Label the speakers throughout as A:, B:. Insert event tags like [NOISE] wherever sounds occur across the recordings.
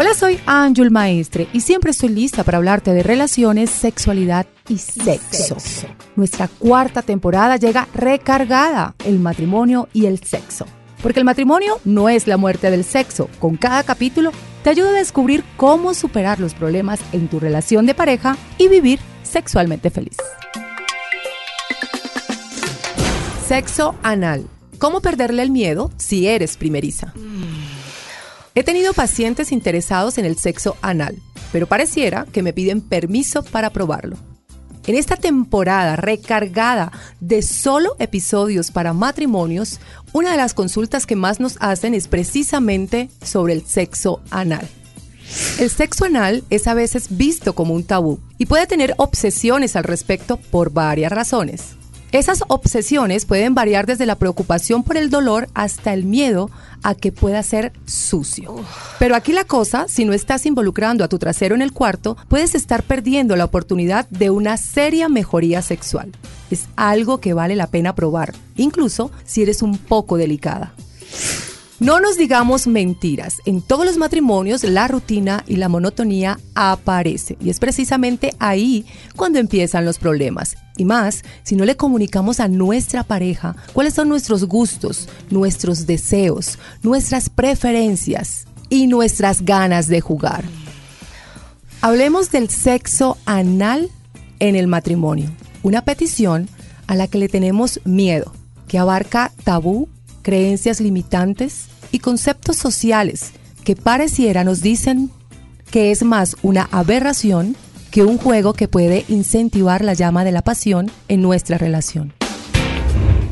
A: Hola, soy Ángel Maestre y siempre estoy lista para hablarte de relaciones, sexualidad y sexo. Nuestra cuarta temporada llega recargada, el matrimonio y el sexo. Porque el matrimonio no es la muerte del sexo. Con cada capítulo te ayuda a descubrir cómo superar los problemas en tu relación de pareja y vivir sexualmente feliz. Sexo anal. ¿Cómo perderle el miedo si eres primeriza? He tenido pacientes interesados en el sexo anal, pero pareciera que me piden permiso para probarlo. En esta temporada recargada de solo episodios para matrimonios, una de las consultas que más nos hacen es precisamente sobre el sexo anal. El sexo anal es a veces visto como un tabú y puede tener obsesiones al respecto por varias razones. Esas obsesiones pueden variar desde la preocupación por el dolor hasta el miedo a que pueda ser sucio. Pero aquí la cosa, si no estás involucrando a tu trasero en el cuarto, puedes estar perdiendo la oportunidad de una seria mejoría sexual. Es algo que vale la pena probar, incluso si eres un poco delicada. No nos digamos mentiras. En todos los matrimonios la rutina y la monotonía aparece y es precisamente ahí cuando empiezan los problemas. Y más, si no le comunicamos a nuestra pareja cuáles son nuestros gustos, nuestros deseos, nuestras preferencias y nuestras ganas de jugar. Hablemos del sexo anal en el matrimonio. Una petición a la que le tenemos miedo, que abarca tabú, creencias limitantes y conceptos sociales que pareciera nos dicen que es más una aberración que un juego que puede incentivar la llama de la pasión en nuestra relación.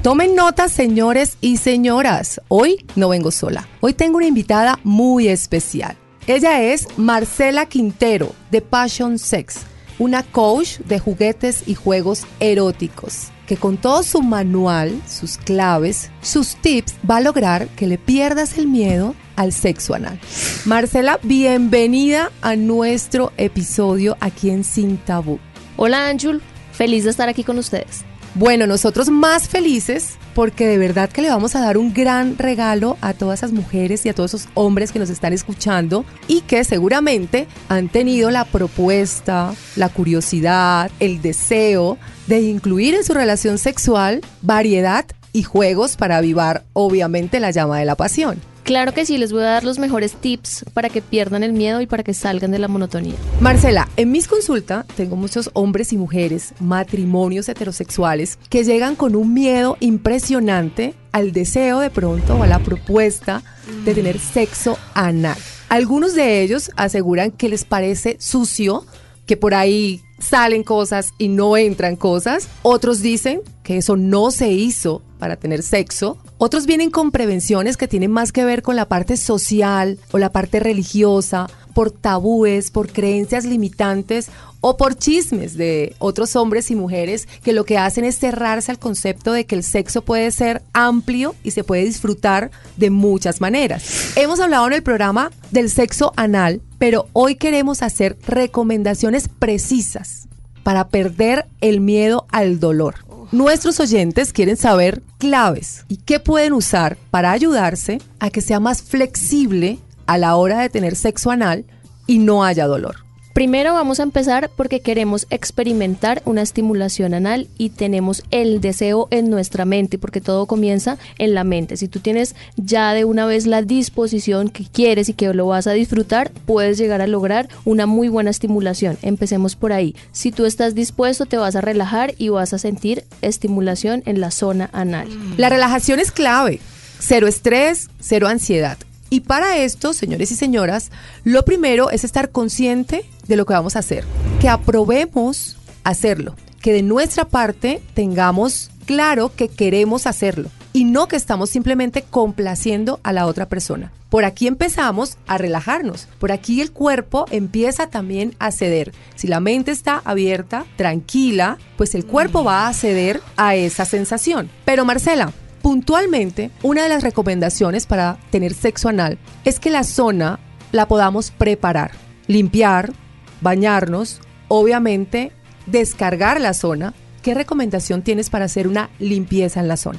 A: Tomen nota, señores y señoras. Hoy no vengo sola. Hoy tengo una invitada muy especial. Ella es Marcela Quintero de Passion Sex, una coach de juguetes y juegos eróticos que con todo su manual, sus claves, sus tips, va a lograr que le pierdas el miedo al sexo anal. Marcela, bienvenida a nuestro episodio aquí en Sin Tabú.
B: Hola Anjul, feliz de estar aquí con ustedes.
A: Bueno, nosotros más felices porque de verdad que le vamos a dar un gran regalo a todas esas mujeres y a todos esos hombres que nos están escuchando y que seguramente han tenido la propuesta, la curiosidad, el deseo de incluir en su relación sexual variedad y juegos para avivar obviamente la llama de la pasión.
B: Claro que sí, les voy a dar los mejores tips para que pierdan el miedo y para que salgan de la monotonía.
A: Marcela, en mis consultas tengo muchos hombres y mujeres, matrimonios heterosexuales, que llegan con un miedo impresionante al deseo de pronto o a la propuesta de tener sexo anal. Algunos de ellos aseguran que les parece sucio, que por ahí salen cosas y no entran cosas. Otros dicen que eso no se hizo para tener sexo. Otros vienen con prevenciones que tienen más que ver con la parte social o la parte religiosa, por tabúes, por creencias limitantes o por chismes de otros hombres y mujeres que lo que hacen es cerrarse al concepto de que el sexo puede ser amplio y se puede disfrutar de muchas maneras. Hemos hablado en el programa del sexo anal, pero hoy queremos hacer recomendaciones precisas para perder el miedo al dolor. Nuestros oyentes quieren saber claves y qué pueden usar para ayudarse a que sea más flexible a la hora de tener sexo anal y no haya dolor.
B: Primero vamos a empezar porque queremos experimentar una estimulación anal y tenemos el deseo en nuestra mente, porque todo comienza en la mente. Si tú tienes ya de una vez la disposición que quieres y que lo vas a disfrutar, puedes llegar a lograr una muy buena estimulación. Empecemos por ahí. Si tú estás dispuesto, te vas a relajar y vas a sentir estimulación en la zona anal.
A: La relajación es clave. Cero estrés, cero ansiedad. Y para esto, señores y señoras, lo primero es estar consciente de lo que vamos a hacer, que aprobemos hacerlo, que de nuestra parte tengamos claro que queremos hacerlo y no que estamos simplemente complaciendo a la otra persona. Por aquí empezamos a relajarnos, por aquí el cuerpo empieza también a ceder. Si la mente está abierta, tranquila, pues el cuerpo va a ceder a esa sensación. Pero Marcela, puntualmente, una de las recomendaciones para tener sexo anal es que la zona la podamos preparar, limpiar, bañarnos, obviamente descargar la zona. ¿Qué recomendación tienes para hacer una limpieza en la zona?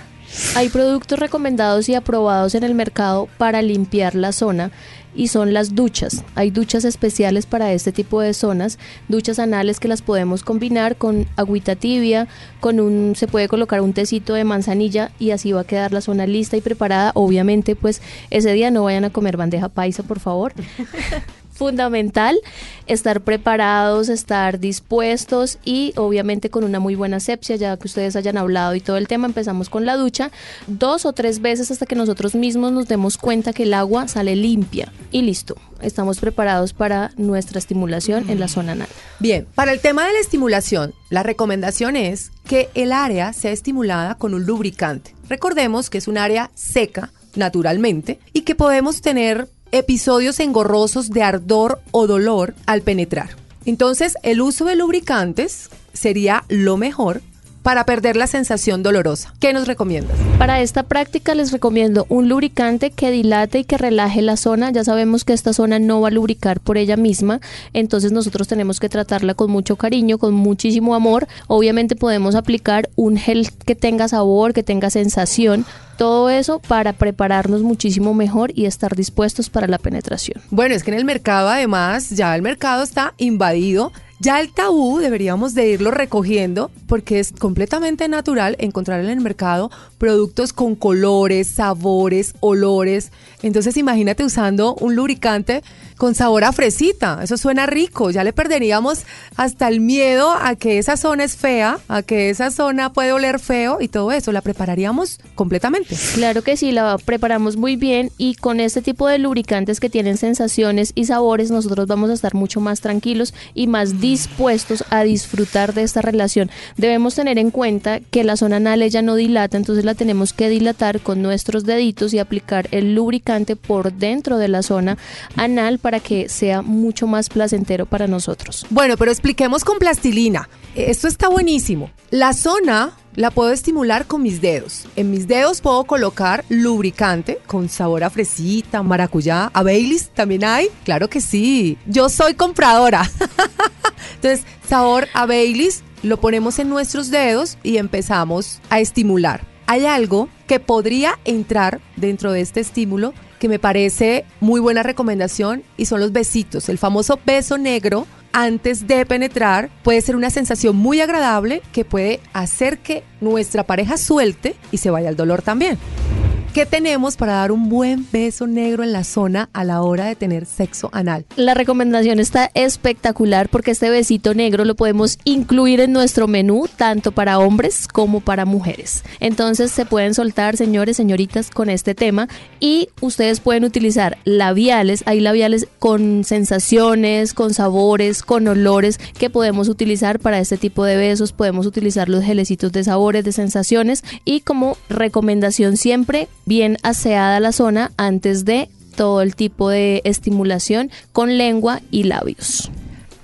B: Hay productos recomendados y aprobados en el mercado para limpiar la zona y son las duchas. Hay duchas especiales para este tipo de zonas, duchas anales que las podemos combinar con agüita tibia, con un se puede colocar un tecito de manzanilla y así va a quedar la zona lista y preparada. Obviamente, pues ese día no vayan a comer bandeja paisa, por favor. [LAUGHS] fundamental estar preparados, estar dispuestos y obviamente con una muy buena asepsia, ya que ustedes hayan hablado y todo el tema, empezamos con la ducha dos o tres veces hasta que nosotros mismos nos demos cuenta que el agua sale limpia y listo, estamos preparados para nuestra estimulación en la zona anal.
A: Bien, para el tema de la estimulación, la recomendación es que el área sea estimulada con un lubricante. Recordemos que es un área seca, naturalmente, y que podemos tener episodios engorrosos de ardor o dolor al penetrar. Entonces, el uso de lubricantes sería lo mejor para perder la sensación dolorosa. ¿Qué nos recomiendas?
B: Para esta práctica les recomiendo un lubricante que dilate y que relaje la zona. Ya sabemos que esta zona no va a lubricar por ella misma, entonces nosotros tenemos que tratarla con mucho cariño, con muchísimo amor. Obviamente podemos aplicar un gel que tenga sabor, que tenga sensación, todo eso para prepararnos muchísimo mejor y estar dispuestos para la penetración.
A: Bueno, es que en el mercado además ya el mercado está invadido ya el tabú deberíamos de irlo recogiendo porque es completamente natural encontrar en el mercado productos con colores, sabores, olores. Entonces imagínate usando un lubricante con sabor a fresita. Eso suena rico. Ya le perderíamos hasta el miedo a que esa zona es fea, a que esa zona puede oler feo y todo eso. La prepararíamos completamente.
B: Claro que sí, la preparamos muy bien y con este tipo de lubricantes que tienen sensaciones y sabores nosotros vamos a estar mucho más tranquilos y más dispuestos a disfrutar de esta relación. Debemos tener en cuenta que la zona anal ella no dilata, entonces la tenemos que dilatar con nuestros deditos y aplicar el lubricante por dentro de la zona anal para que sea mucho más placentero para nosotros.
A: Bueno, pero expliquemos con plastilina. Esto está buenísimo. La zona la puedo estimular con mis dedos. En mis dedos puedo colocar lubricante con sabor a fresita, maracuyá, a Baileys también hay. Claro que sí. Yo soy compradora. [LAUGHS] Entonces, sabor a Baileys lo ponemos en nuestros dedos y empezamos a estimular. Hay algo que podría entrar dentro de este estímulo que me parece muy buena recomendación y son los besitos. El famoso beso negro antes de penetrar puede ser una sensación muy agradable que puede hacer que nuestra pareja suelte y se vaya al dolor también. ¿Qué tenemos para dar un buen beso negro en la zona a la hora de tener sexo anal?
B: La recomendación está espectacular porque este besito negro lo podemos incluir en nuestro menú tanto para hombres como para mujeres. Entonces se pueden soltar, señores, señoritas, con este tema y ustedes pueden utilizar labiales. Hay labiales con sensaciones, con sabores, con olores que podemos utilizar para este tipo de besos. Podemos utilizar los gelecitos de sabores, de sensaciones y como recomendación siempre bien aseada la zona antes de todo el tipo de estimulación con lengua y labios.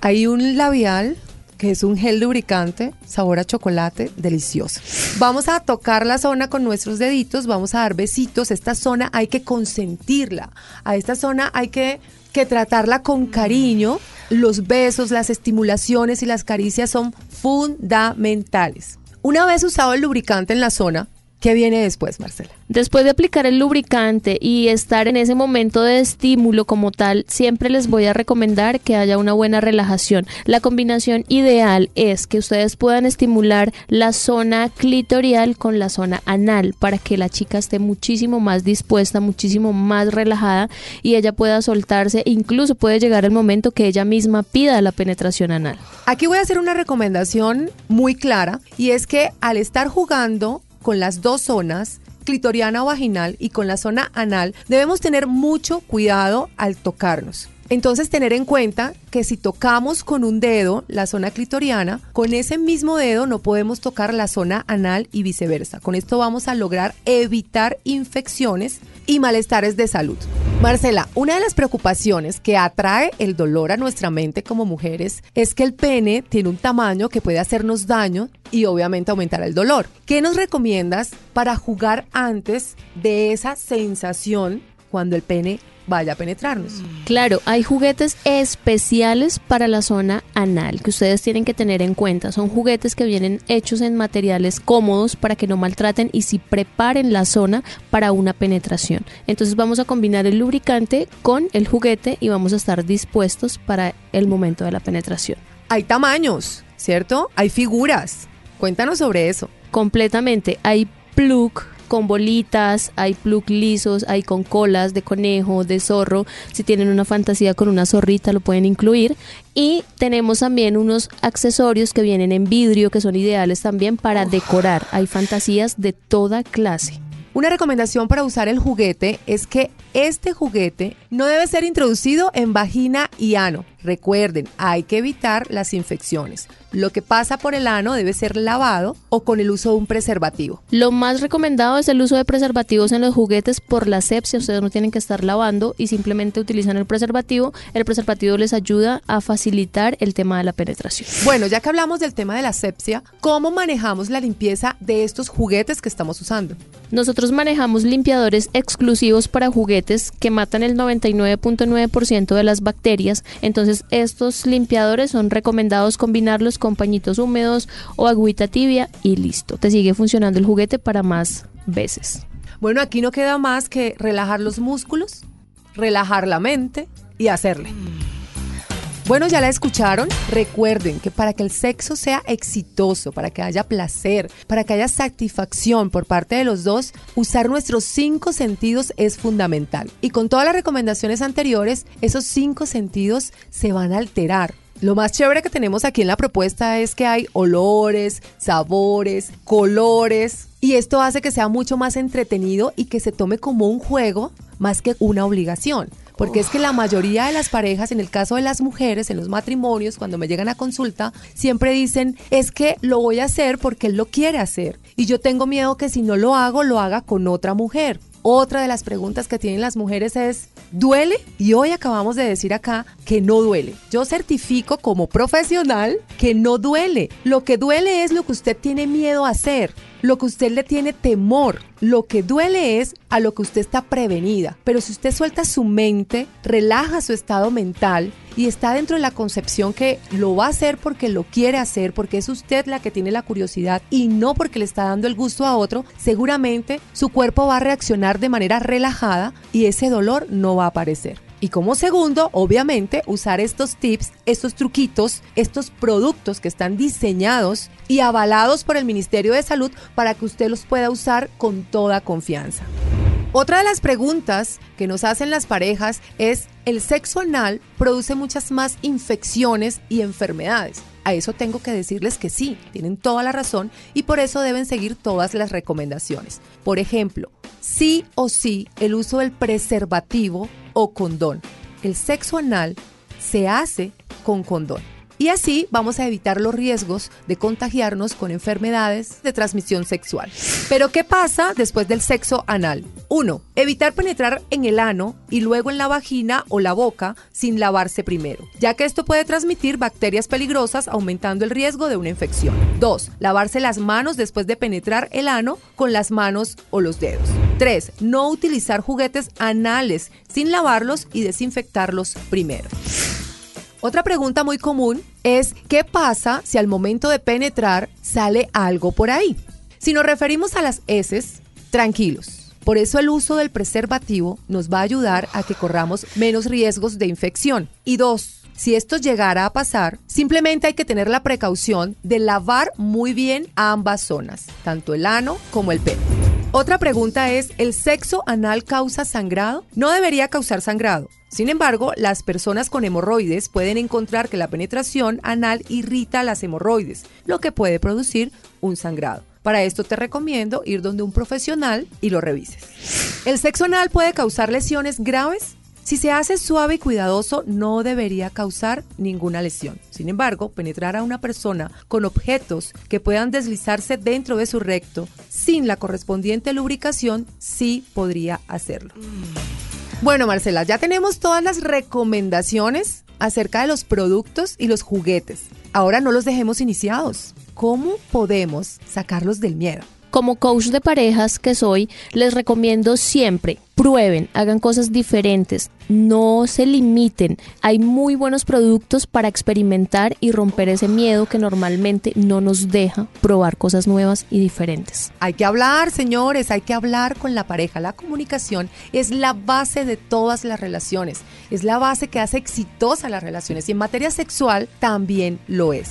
A: Hay un labial que es un gel lubricante, sabor a chocolate, delicioso. Vamos a tocar la zona con nuestros deditos, vamos a dar besitos. Esta zona hay que consentirla. A esta zona hay que, que tratarla con cariño. Los besos, las estimulaciones y las caricias son fundamentales. Una vez usado el lubricante en la zona, ¿Qué viene después, Marcela?
B: Después de aplicar el lubricante y estar en ese momento de estímulo como tal, siempre les voy a recomendar que haya una buena relajación. La combinación ideal es que ustedes puedan estimular la zona clitorial con la zona anal para que la chica esté muchísimo más dispuesta, muchísimo más relajada y ella pueda soltarse. Incluso puede llegar el momento que ella misma pida la penetración anal.
A: Aquí voy a hacer una recomendación muy clara y es que al estar jugando con las dos zonas, clitoriana o vaginal y con la zona anal, debemos tener mucho cuidado al tocarnos. Entonces tener en cuenta que si tocamos con un dedo la zona clitoriana, con ese mismo dedo no podemos tocar la zona anal y viceversa. Con esto vamos a lograr evitar infecciones y malestares de salud. Marcela, una de las preocupaciones que atrae el dolor a nuestra mente como mujeres es que el pene tiene un tamaño que puede hacernos daño y obviamente aumentar el dolor. ¿Qué nos recomiendas para jugar antes de esa sensación cuando el pene vaya a penetrarnos.
B: Claro, hay juguetes especiales para la zona anal que ustedes tienen que tener en cuenta. Son juguetes que vienen hechos en materiales cómodos para que no maltraten y si preparen la zona para una penetración. Entonces vamos a combinar el lubricante con el juguete y vamos a estar dispuestos para el momento de la penetración.
A: Hay tamaños, ¿cierto? Hay figuras. Cuéntanos sobre eso.
B: Completamente. Hay plug, con bolitas, hay plug lisos, hay con colas de conejo, de zorro. Si tienen una fantasía con una zorrita lo pueden incluir. Y tenemos también unos accesorios que vienen en vidrio que son ideales también para decorar. Hay fantasías de toda clase.
A: Una recomendación para usar el juguete es que este juguete no debe ser introducido en vagina y ano. Recuerden, hay que evitar las infecciones. Lo que pasa por el ano debe ser lavado o con el uso de un preservativo.
B: Lo más recomendado es el uso de preservativos en los juguetes por la sepsia. Ustedes no tienen que estar lavando y simplemente utilizan el preservativo. El preservativo les ayuda a facilitar el tema de la penetración.
A: Bueno, ya que hablamos del tema de la sepsia, ¿cómo manejamos la limpieza de estos juguetes que estamos usando?
B: Nosotros manejamos limpiadores exclusivos para juguetes que matan el 99.9% de las bacterias. Entonces estos limpiadores son recomendados combinarlos con pañitos húmedos o agüita tibia y listo. Te sigue funcionando el juguete para más veces.
A: Bueno, aquí no queda más que relajar los músculos, relajar la mente y hacerle. Bueno, ya la escucharon. Recuerden que para que el sexo sea exitoso, para que haya placer, para que haya satisfacción por parte de los dos, usar nuestros cinco sentidos es fundamental. Y con todas las recomendaciones anteriores, esos cinco sentidos se van a alterar. Lo más chévere que tenemos aquí en la propuesta es que hay olores, sabores, colores. Y esto hace que sea mucho más entretenido y que se tome como un juego más que una obligación. Porque es que la mayoría de las parejas, en el caso de las mujeres, en los matrimonios, cuando me llegan a consulta, siempre dicen, es que lo voy a hacer porque él lo quiere hacer. Y yo tengo miedo que si no lo hago, lo haga con otra mujer. Otra de las preguntas que tienen las mujeres es, ¿duele? Y hoy acabamos de decir acá que no duele. Yo certifico como profesional que no duele. Lo que duele es lo que usted tiene miedo a hacer, lo que usted le tiene temor. Lo que duele es a lo que usted está prevenida. Pero si usted suelta su mente, relaja su estado mental y está dentro de la concepción que lo va a hacer porque lo quiere hacer, porque es usted la que tiene la curiosidad y no porque le está dando el gusto a otro, seguramente su cuerpo va a reaccionar de manera relajada y ese dolor no va a aparecer. Y como segundo, obviamente, usar estos tips, estos truquitos, estos productos que están diseñados y avalados por el Ministerio de Salud para que usted los pueda usar con toda confianza. Otra de las preguntas que nos hacen las parejas es, ¿el sexo anal produce muchas más infecciones y enfermedades? A eso tengo que decirles que sí, tienen toda la razón y por eso deben seguir todas las recomendaciones. Por ejemplo, sí o sí el uso del preservativo o condón. El sexo anal se hace con condón. Y así vamos a evitar los riesgos de contagiarnos con enfermedades de transmisión sexual. Pero ¿qué pasa después del sexo anal? 1. Evitar penetrar en el ano y luego en la vagina o la boca sin lavarse primero, ya que esto puede transmitir bacterias peligrosas aumentando el riesgo de una infección. 2. Lavarse las manos después de penetrar el ano con las manos o los dedos. 3. No utilizar juguetes anales sin lavarlos y desinfectarlos primero. Otra pregunta muy común es, ¿qué pasa si al momento de penetrar sale algo por ahí? Si nos referimos a las heces, tranquilos. Por eso el uso del preservativo nos va a ayudar a que corramos menos riesgos de infección. Y dos, si esto llegara a pasar, simplemente hay que tener la precaución de lavar muy bien ambas zonas, tanto el ano como el pene. Otra pregunta es, ¿el sexo anal causa sangrado? No debería causar sangrado. Sin embargo, las personas con hemorroides pueden encontrar que la penetración anal irrita las hemorroides, lo que puede producir un sangrado. Para esto te recomiendo ir donde un profesional y lo revises. ¿El sexo anal puede causar lesiones graves? Si se hace suave y cuidadoso, no debería causar ninguna lesión. Sin embargo, penetrar a una persona con objetos que puedan deslizarse dentro de su recto sin la correspondiente lubricación sí podría hacerlo. Bueno, Marcela, ya tenemos todas las recomendaciones acerca de los productos y los juguetes. Ahora no los dejemos iniciados. ¿Cómo podemos sacarlos del miedo?
B: Como coach de parejas que soy, les recomiendo siempre prueben, hagan cosas diferentes, no se limiten. Hay muy buenos productos para experimentar y romper ese miedo que normalmente no nos deja probar cosas nuevas y diferentes.
A: Hay que hablar, señores, hay que hablar con la pareja. La comunicación es la base de todas las relaciones, es la base que hace exitosa las relaciones y en materia sexual también lo es.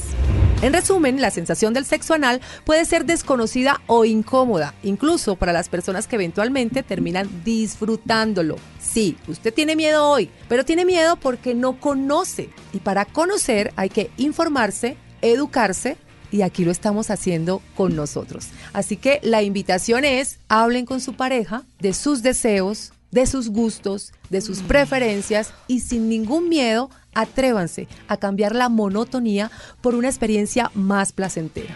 A: En resumen, la sensación del sexo anal puede ser desconocida o incómoda, incluso para las personas que eventualmente terminan disfrutándolo. Sí, usted tiene miedo hoy, pero tiene miedo porque no conoce. Y para conocer hay que informarse, educarse y aquí lo estamos haciendo con nosotros. Así que la invitación es, hablen con su pareja de sus deseos, de sus gustos, de sus preferencias y sin ningún miedo atrévanse a cambiar la monotonía por una experiencia más placentera.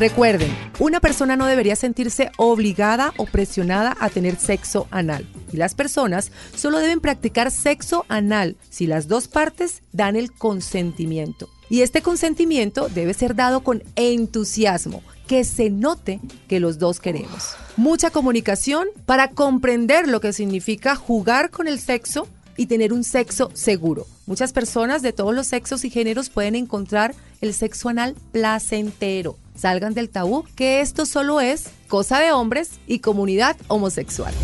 A: Recuerden, una persona no debería sentirse obligada o presionada a tener sexo anal. Y las personas solo deben practicar sexo anal si las dos partes dan el consentimiento. Y este consentimiento debe ser dado con entusiasmo, que se note que los dos queremos. Mucha comunicación para comprender lo que significa jugar con el sexo y tener un sexo seguro. Muchas personas de todos los sexos y géneros pueden encontrar el sexo anal placentero. Salgan del tabú que esto solo es cosa de hombres y comunidad homosexual.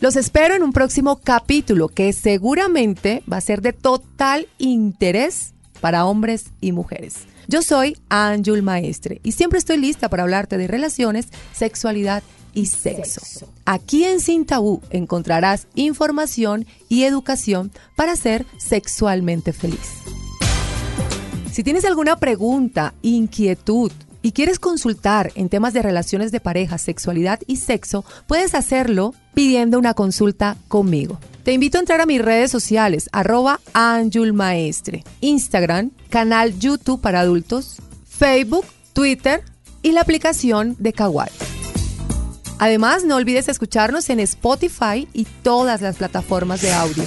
A: Los espero en un próximo capítulo que seguramente va a ser de total interés para hombres y mujeres. Yo soy Ángel Maestre y siempre estoy lista para hablarte de relaciones, sexualidad y sexo. Aquí en Sin Tabú encontrarás información y educación para ser sexualmente feliz. Si tienes alguna pregunta, inquietud y quieres consultar en temas de relaciones de pareja, sexualidad y sexo, puedes hacerlo pidiendo una consulta conmigo. Te invito a entrar a mis redes sociales, arroba Maestre, Instagram, canal YouTube para adultos, Facebook, Twitter y la aplicación de Kawaii. Además, no olvides escucharnos en Spotify y todas las plataformas de audio.